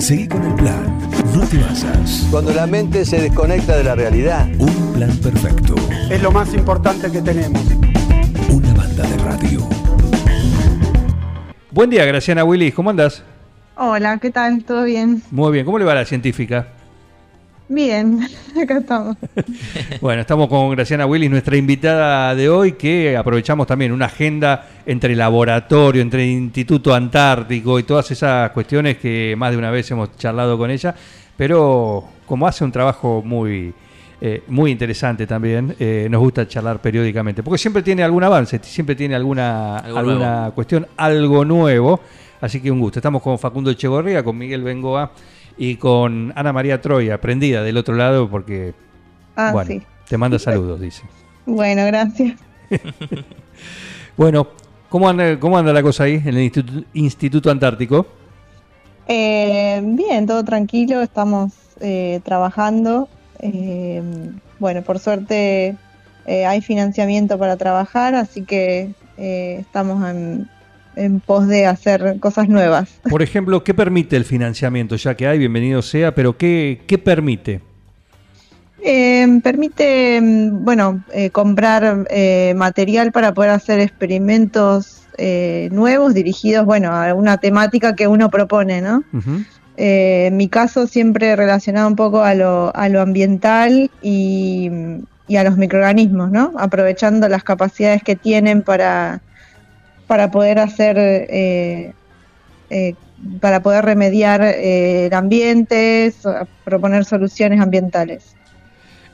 Seguí con el plan. No te basas. Cuando la mente se desconecta de la realidad. Un plan perfecto. Es lo más importante que tenemos. Una banda de radio. Buen día, Graciana Willis. ¿Cómo andas? Hola, ¿qué tal? ¿Todo bien? Muy bien. ¿Cómo le va a la científica? Bien, acá estamos. bueno, estamos con Graciana Willis, nuestra invitada de hoy, que aprovechamos también una agenda entre laboratorio, entre Instituto Antártico y todas esas cuestiones que más de una vez hemos charlado con ella, pero como hace un trabajo muy, eh, muy interesante también, eh, nos gusta charlar periódicamente, porque siempre tiene algún avance, siempre tiene alguna, alguna cuestión, algo nuevo, así que un gusto. Estamos con Facundo Echegorría, con Miguel Bengoa y con Ana María Troya, prendida del otro lado porque ah, bueno, te manda saludos, dice. Bueno, gracias. bueno, ¿cómo anda, ¿cómo anda la cosa ahí en el Instituto, Antártico? Eh, bien, todo tranquilo, estamos eh, trabajando. Eh, bueno, por suerte hay financiamiento para trabajar, así que estamos en, en pos de hacer cosas nuevas. Por ejemplo, ¿qué permite el financiamiento? Ya que hay, bienvenido sea, pero ¿qué, qué permite? Eh, permite, mm, bueno, eh, comprar eh, material para poder hacer experimentos nuevos dirigidos, bueno, a una temática que uno propone, ¿no? en mi caso siempre relacionado un poco a lo, a lo ambiental y, y a los microorganismos, ¿no? Aprovechando las capacidades que tienen para para poder hacer, eh, eh, para poder remediar eh, el ambiente, proponer soluciones ambientales.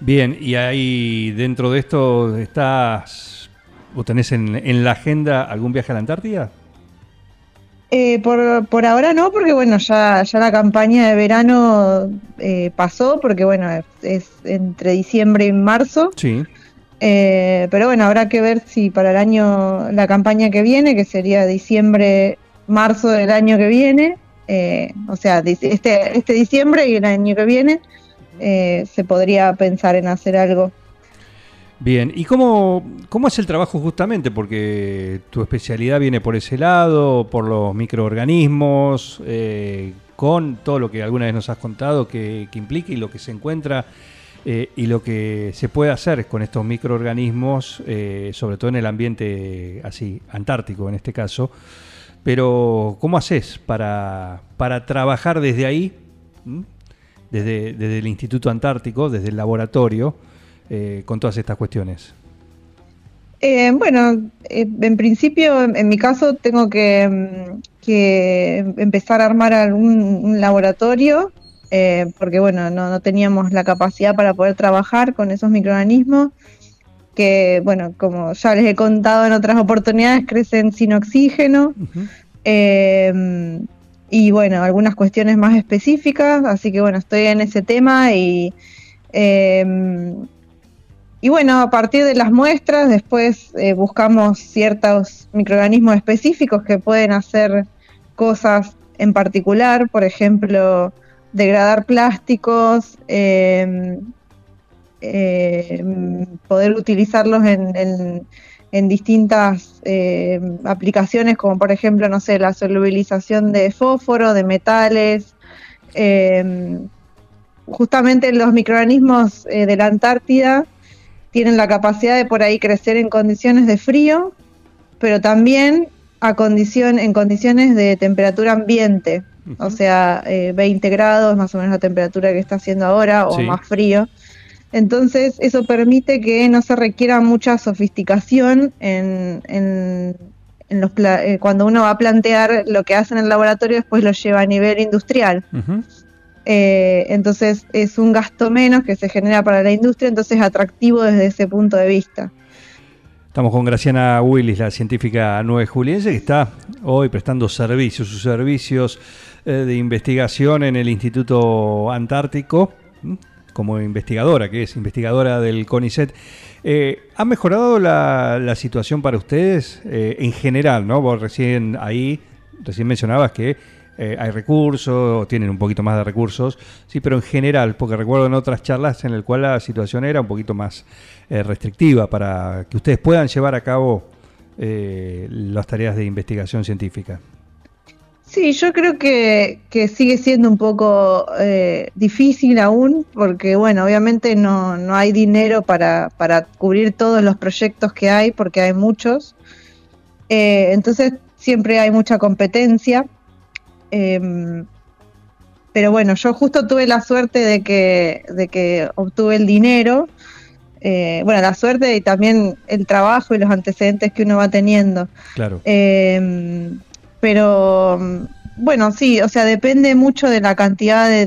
Bien, y ahí dentro de esto estás, o tenés en, la agenda algún viaje a la Antártida? por, por, ahora no, porque bueno, ya, ya la campaña de verano pasó, porque bueno, es, entre diciembre y marzo. Sí. Eh, pero bueno, habrá que ver si para el año, la campaña que viene, que sería diciembre, marzo del año que viene, eh, o sea, este, este diciembre y el año que viene, eh, se podría pensar en hacer algo. Bien, ¿y cómo, cómo es el trabajo justamente? Porque tu especialidad viene por ese lado, por los microorganismos, con todo lo que alguna vez nos has contado que, que implica y lo que se encuentra eh, y lo que se puede hacer con estos microorganismos, eh, sobre todo en el ambiente así, antártico en este caso. Pero, ¿cómo haces para, para trabajar desde ahí, desde, desde, el Instituto Antártico, desde el laboratorio, eh, con todas estas cuestiones? bueno, en principio, en mi caso, tengo que, mm, que empezar a armar algún un laboratorio eh, porque bueno, no, teníamos la capacidad para poder trabajar con esos microorganismos que, bueno, como ya les he contado en otras oportunidades, crecen sin oxígeno. Em, y bueno, algunas cuestiones más específicas, así que bueno, estoy en ese tema y, em, y bueno, a partir de las muestras después eh, buscamos ciertos microorganismos específicos que pueden hacer cosas en particular, por ejemplo, degradar plásticos, em, em, poder utilizarlos en, distintas em, aplicaciones, como por ejemplo, no sé, la solubilización de fósforo, de metales. justamente los microorganismos eh, de la Antártida tienen la capacidad de por ahí crecer en condiciones de frío, pero también a condición, en condiciones de temperatura ambiente o sea, 20 eh, grados, más o menos la temperatura que está haciendo ahora, o más frío. Entonces, eso permite que no se requiera mucha sofisticación en, en, los eh, cuando uno va a plantear lo que hace en el laboratorio, después lo lleva a nivel industrial. Eh, entonces, es un gasto menos que se genera para la industria, entonces es atractivo desde ese punto de vista. Estamos con Graciana Willis, la científica nueve juliense, que está hoy prestando servicios, sus servicios eh, de investigación en el Instituto Antártico, como investigadora, que es investigadora del CONICET. Eh, ¿Ha mejorado la, situación para ustedes eh, en general? ¿no? Vos recién ahí, recién mencionabas que hay recursos, tienen un poquito más de recursos, sí, pero en general, porque recuerdo en otras charlas en las cuales la situación era un poquito más restrictiva para que ustedes puedan llevar a cabo las tareas de investigación científica. Sí, yo creo que, que sigue siendo un poco eh, difícil aún, porque bueno, obviamente no, no hay dinero para, para cubrir todos los proyectos que hay, porque hay muchos. Eh, entonces siempre hay mucha competencia. Em, pero bueno, yo justo tuve la suerte de que, de que obtuve el dinero. Eh, bueno, la suerte y también el trabajo y los antecedentes que uno va teniendo. Claro. Em, pero bueno, sí, o sea, depende mucho de la cantidad de,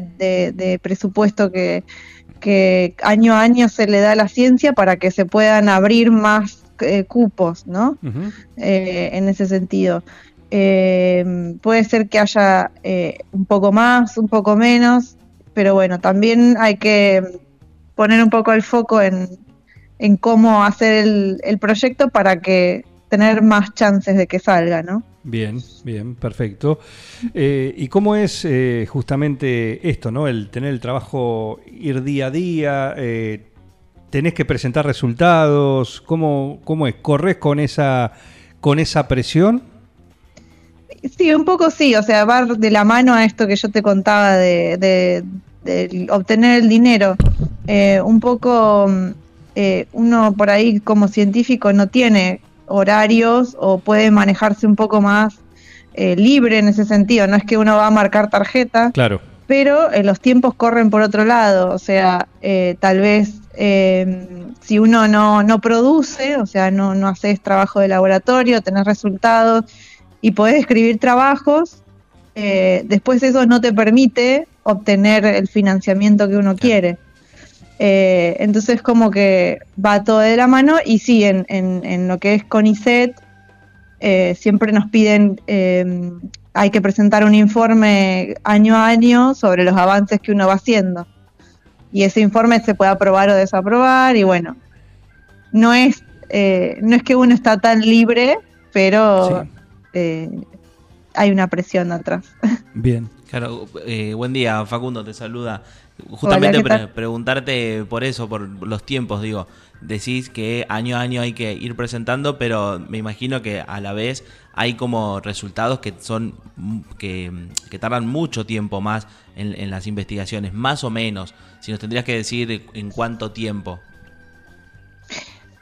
de, presupuesto que, que, año a año se le da a la ciencia para que se puedan abrir más eh, cupos, ¿no? eh, en ese sentido. Eh, puede ser que haya eh, un poco más, un poco menos, pero bueno, también hay que poner un poco el foco en, en cómo hacer el, el proyecto para que tener más chances de que salga, ¿no? Bien, bien, perfecto. Eh, ¿Y cómo es eh, justamente esto, ¿no? El tener el trabajo, ir día a día, tenés que presentar resultados, ¿cómo, cómo es? ¿Corres con esa, con esa presión? Sí, un poco sí, o sea, va de la mano a esto que yo te contaba de, de, de obtener el dinero. Eh, un poco eh, uno por ahí como científico no tiene horarios o puede manejarse un poco más eh, libre en ese sentido. No es que uno va a marcar tarjeta, Claro, pero eh, los tiempos corren por otro lado. O sea, eh, tal vez eh, si uno no, no produce, o sea, no, no haces trabajo de laboratorio, tenés resultados y podés escribir trabajos, eh, después eso no te permite obtener el financiamiento que uno quiere. Eh, entonces como que va todo de la mano y sí, en, en, en lo que es CONICET eh, siempre nos piden, eh, hay que presentar un informe año a año sobre los avances que uno va haciendo. Y ese informe se puede aprobar o desaprobar y bueno, no es, eh, no es que uno está tan libre, pero Sí. Eh, hay una presión atrás. bien. Claro, eh, buen día, Facundo, te saluda. Justamente ¿qué pre- tal? preguntarte por eso, por los tiempos, digo. Decís que año a año hay que ir presentando, pero me imagino que a la vez hay como resultados que son mm, que, que tardan mucho tiempo más en, en las investigaciones, más o menos. Si nos tendrías que decir en cuánto tiempo.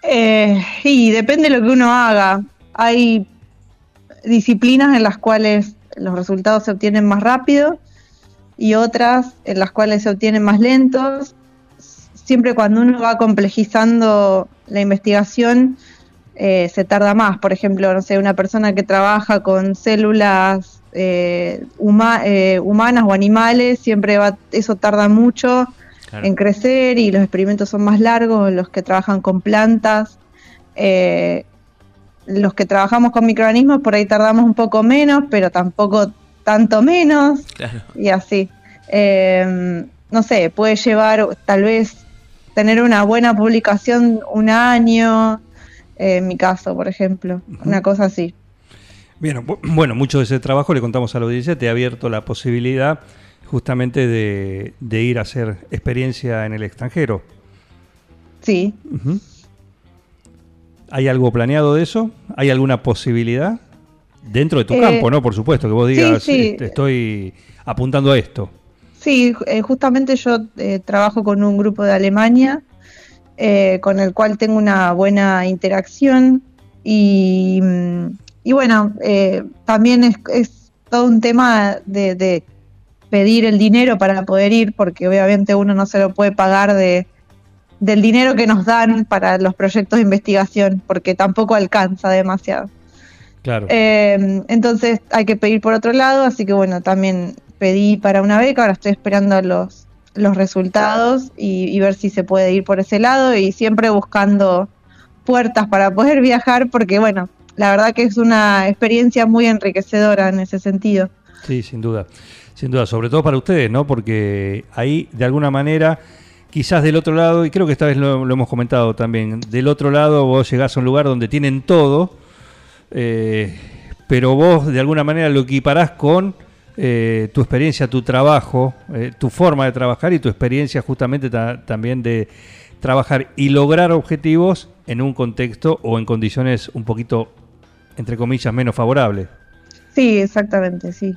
Eh, y depende de lo que uno haga. Hay disciplinas en las cuales los resultados se obtienen más rápido y otras en las cuales se obtienen más lentos. Siempre cuando uno va complejizando la investigación eh, se tarda más. Por ejemplo, no sé, una persona que trabaja con células eh, huma- eh, humanas o animales, siempre va, eso tarda mucho Claro. en crecer y los experimentos son más largos, los que trabajan con plantas. Los que trabajamos con microorganismos por ahí tardamos un poco menos, pero tampoco tanto menos Claro. y así. Eh, no sé, puede llevar tal vez tener una buena publicación un año, eh, en mi caso, por ejemplo, una cosa así. Bien, bu- bueno, mucho de ese trabajo le contamos a la audiencia, te ha abierto la posibilidad justamente de, de ir a hacer experiencia en el extranjero. Sí, Ujú. ¿Hay algo planeado de eso? ¿Hay alguna posibilidad? Dentro de tu Eh, campo, ¿no? Por supuesto, que vos digas, sí. este, estoy apuntando a esto. Sí, eh, justamente yo eh, trabajo con un grupo de Alemania eh, con el cual tengo una buena interacción y, mm, y bueno, eh, también es, es todo un tema de, de pedir el dinero para poder ir porque obviamente uno no se lo puede pagar de, del dinero que nos dan para los proyectos de investigación porque tampoco alcanza demasiado. Claro. Eh, entonces hay que pedir por otro lado, así que bueno, también pedí para una beca, ahora estoy esperando los, los resultados y, y ver si se puede ir por ese lado y siempre buscando puertas para poder viajar porque bueno, la verdad que es una experiencia muy enriquecedora en ese sentido. Sí, sin duda. Sin duda, sobre todo para ustedes, ¿no? Porque ahí, de alguna manera, quizás del otro lado, y creo que esta vez lo, lo hemos comentado también, del otro lado vos llegás a un lugar donde tienen todo, eh, pero vos de alguna manera lo equiparás con eh, tu experiencia, tu trabajo, eh, tu forma de trabajar y tu experiencia justamente ta- también de trabajar y lograr objetivos en un contexto o en condiciones un poquito, entre comillas, menos favorables. Sí, exactamente, sí.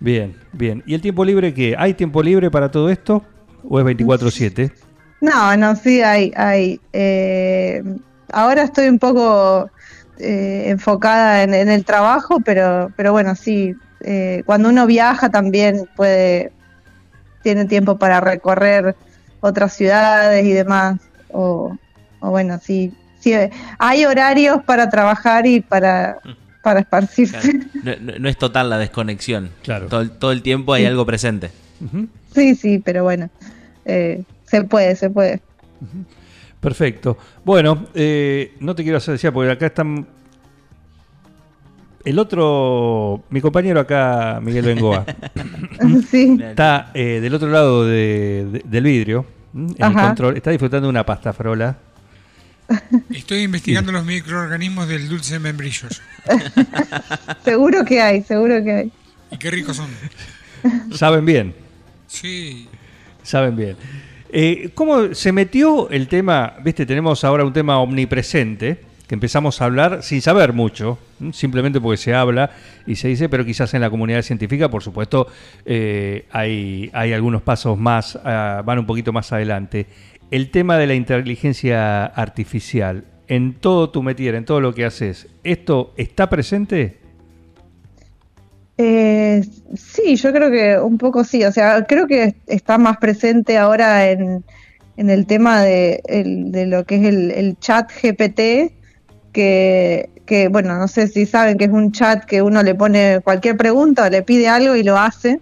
Bien, bien. ¿Y el tiempo libre qué? ¿Hay tiempo libre para todo esto? ¿O es 24-7? No, no, sí hay. hay. Eh, ahora estoy un poco eh, enfocada en, en el trabajo, pero, pero bueno, sí. eh, cuando uno viaja también puede, tiene tiempo para recorrer otras ciudades y demás. O, o bueno, sí, sí. Hay horarios para trabajar y para, para esparcirse. Claro, No, no- es total la desconexión. Claro. Todo, el- todo el tiempo hay Sí. algo presente. Sí, sí, pero bueno, eh, se puede, se puede. Perfecto. Bueno, eh, no te quiero hacer decir porque acá están. El otro, mi compañero acá, Miguel Bengoa, sí. está eh, del otro lado de- de- del vidrio, en el control, está disfrutando de una pasta frola. Estoy investigando los microorganismos del dulce de membrillos. Seguro que hay, seguro que hay. Y qué ricos son. Saben bien, Sí. Saben bien. Eh, ¿Cómo se metió el tema? Viste, tenemos ahora un tema omnipresente, que empezamos a hablar sin saber mucho, simplemente porque se habla y se dice, pero quizás en la comunidad científica, por supuesto, eh, hay, hay algunos pasos más, ah, van un poquito más adelante. El tema de la inteligencia artificial, en todo tu metier, en todo lo que haces, ¿esto está presente? Eh, sí, yo creo que un poco sí, o sea, creo que está más presente ahora en, en el tema de, el- de lo que es el, el chat GPT, que, que, bueno, no sé si saben que es un chat que uno le pone cualquier pregunta o le pide algo y lo hace.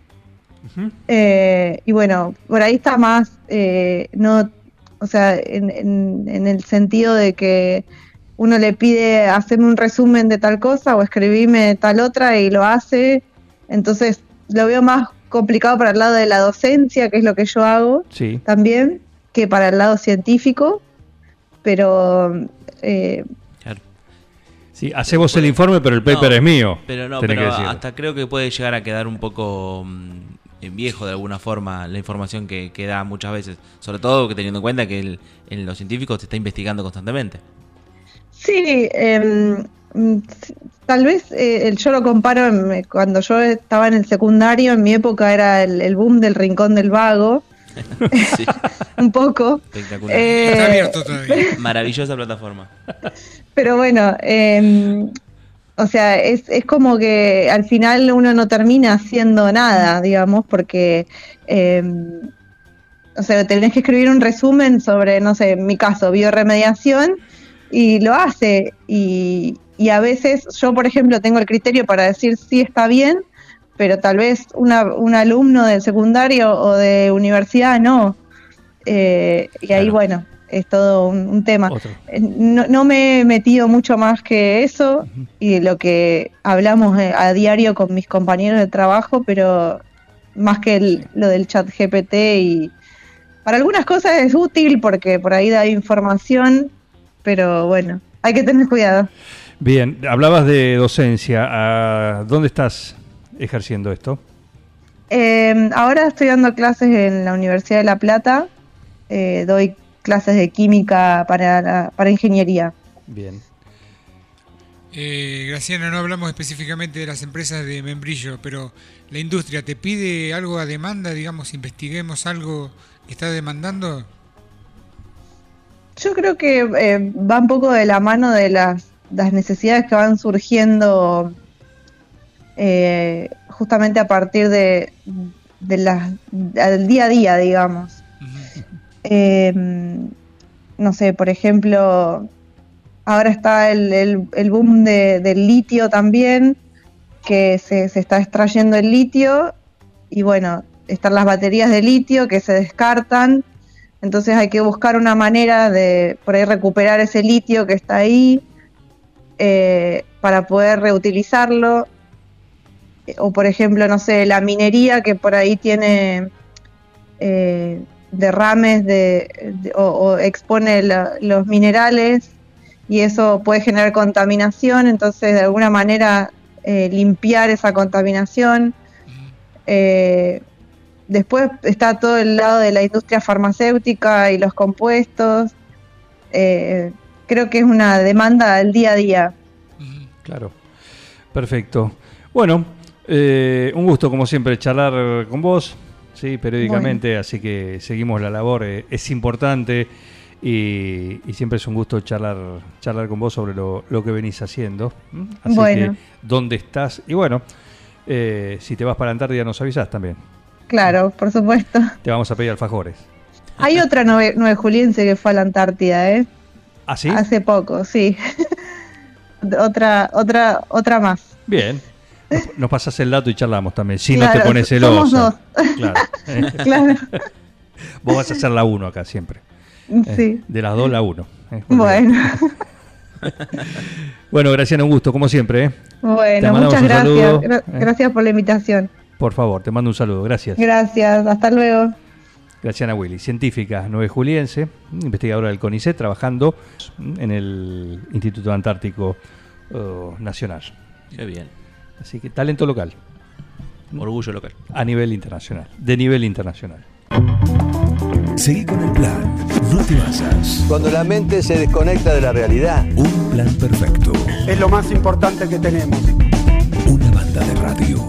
Eh, y bueno, por ahí está más, eh, no, o sea, en, en- en el sentido de que uno le pide hacerme un resumen de tal cosa o escribirme tal otra y lo hace. Entonces lo veo más complicado para el lado de la docencia, que es lo que yo hago Sí. también, que para el lado científico. Pero eh, Claro. Sí, hacemos el informe, pero el paper No, es mío. Pero no, pero hasta creo que puede llegar a quedar un poco mm, en viejo de alguna forma la información que, que da muchas veces. Sobre todo que teniendo en cuenta que el- en los científicos se está investigando constantemente. Sí, em, mm, tal vez eh, el- yo lo comparo en- cuando yo estaba en el secundario, en mi época era el, el boom del rincón del vago, Sí, un poco. espectacular. Eh, Está abierto todavía. Maravillosa plataforma. Pero bueno, em, o sea, es, es como que al final uno no termina haciendo nada, digamos, porque, em, o sea, tenés que escribir un resumen sobre, no sé, en mi caso, bioremediación, y lo hace. Y, y a veces yo, por ejemplo, tengo el criterio para decir sí está bien, pero tal vez una, un alumno del secundario o de universidad no. Eh, y ahí, Claro. bueno, es todo un, un tema. Eh, No, no me he metido mucho más que eso y lo que hablamos eh, a diario con mis compañeros de trabajo, pero más que el- lo del chat GPT y para algunas cosas es útil porque por ahí da información, pero bueno, hay que tener cuidado. Bien, hablabas de docencia. ¿A ¿Dónde estás ejerciendo esto? Eh, ahora estoy dando clases en la Universidad de La Plata, eh, doy clases de química para, la- para ingeniería. Bien. Eh, Graciana, no hablamos específicamente de las empresas de membrillo, pero la industria te pide algo a demanda, digamos, investiguemos algo que está demandando. Yo creo que eh, va un poco de la mano de las, las necesidades que van surgiendo eh, justamente a partir de, de las, del día a día, digamos. Eh, no sé, por ejemplo, ahora está el, el- el boom de- del litio también, que se, se está extrayendo el litio y bueno, están las baterías de litio que se descartan, entonces hay que buscar una manera de por ahí recuperar ese litio que está ahí eh, para poder reutilizarlo. Eh, O por ejemplo, no sé, la minería que por ahí tiene eh, derrames de, de- o, o expone la- los minerales y eso puede generar contaminación, entonces de alguna manera eh, limpiar esa contaminación. Eh, después está todo el lado de la industria farmacéutica y los compuestos. Eh, creo que es una demanda al día a día. Claro. Perfecto. Bueno, Eh, un gusto, como siempre, charlar con vos, sí, periódicamente, así que seguimos la labor, eh, es importante y, y siempre es un gusto charlar, charlar con vos sobre lo, lo que venís haciendo. Así Bueno. que, ¿dónde estás? Y bueno, eh, si te vas para la Antártida nos avisás también. Claro, por supuesto. Te vamos a pedir alfajores. Hay otra nueve, nueve juliense que fue a la Antártida, ¿eh? ¿Ah, sí? Hace poco, sí. otra, otra, otra más. Bien. Nos, nos pasás el dato y charlamos también. Si no Claro, te pones somos celosa. dos. Claro. Claro, Vos vas a ser la uno acá siempre. Eh, sí. De las dos, la uno. Eh, Bueno, Bueno, Graciano, un gusto, como siempre. ¿eh? Bueno, muchas gracias. Gra- Eh. Gracias por la invitación. Por favor, te mando un saludo. Gracias. Gracias, hasta luego. Graciana Willy, científica nueve juliense, investigadora del CONICET, trabajando en el Instituto Antártico eh, Nacional. Qué bien. Así que talento local, Orgullo local. a nivel internacional, de nivel internacional. Seguí con el plan. No te basas. Cuando la mente se desconecta de la realidad, Un plan perfecto. Es lo más importante que tenemos. Una banda de radio.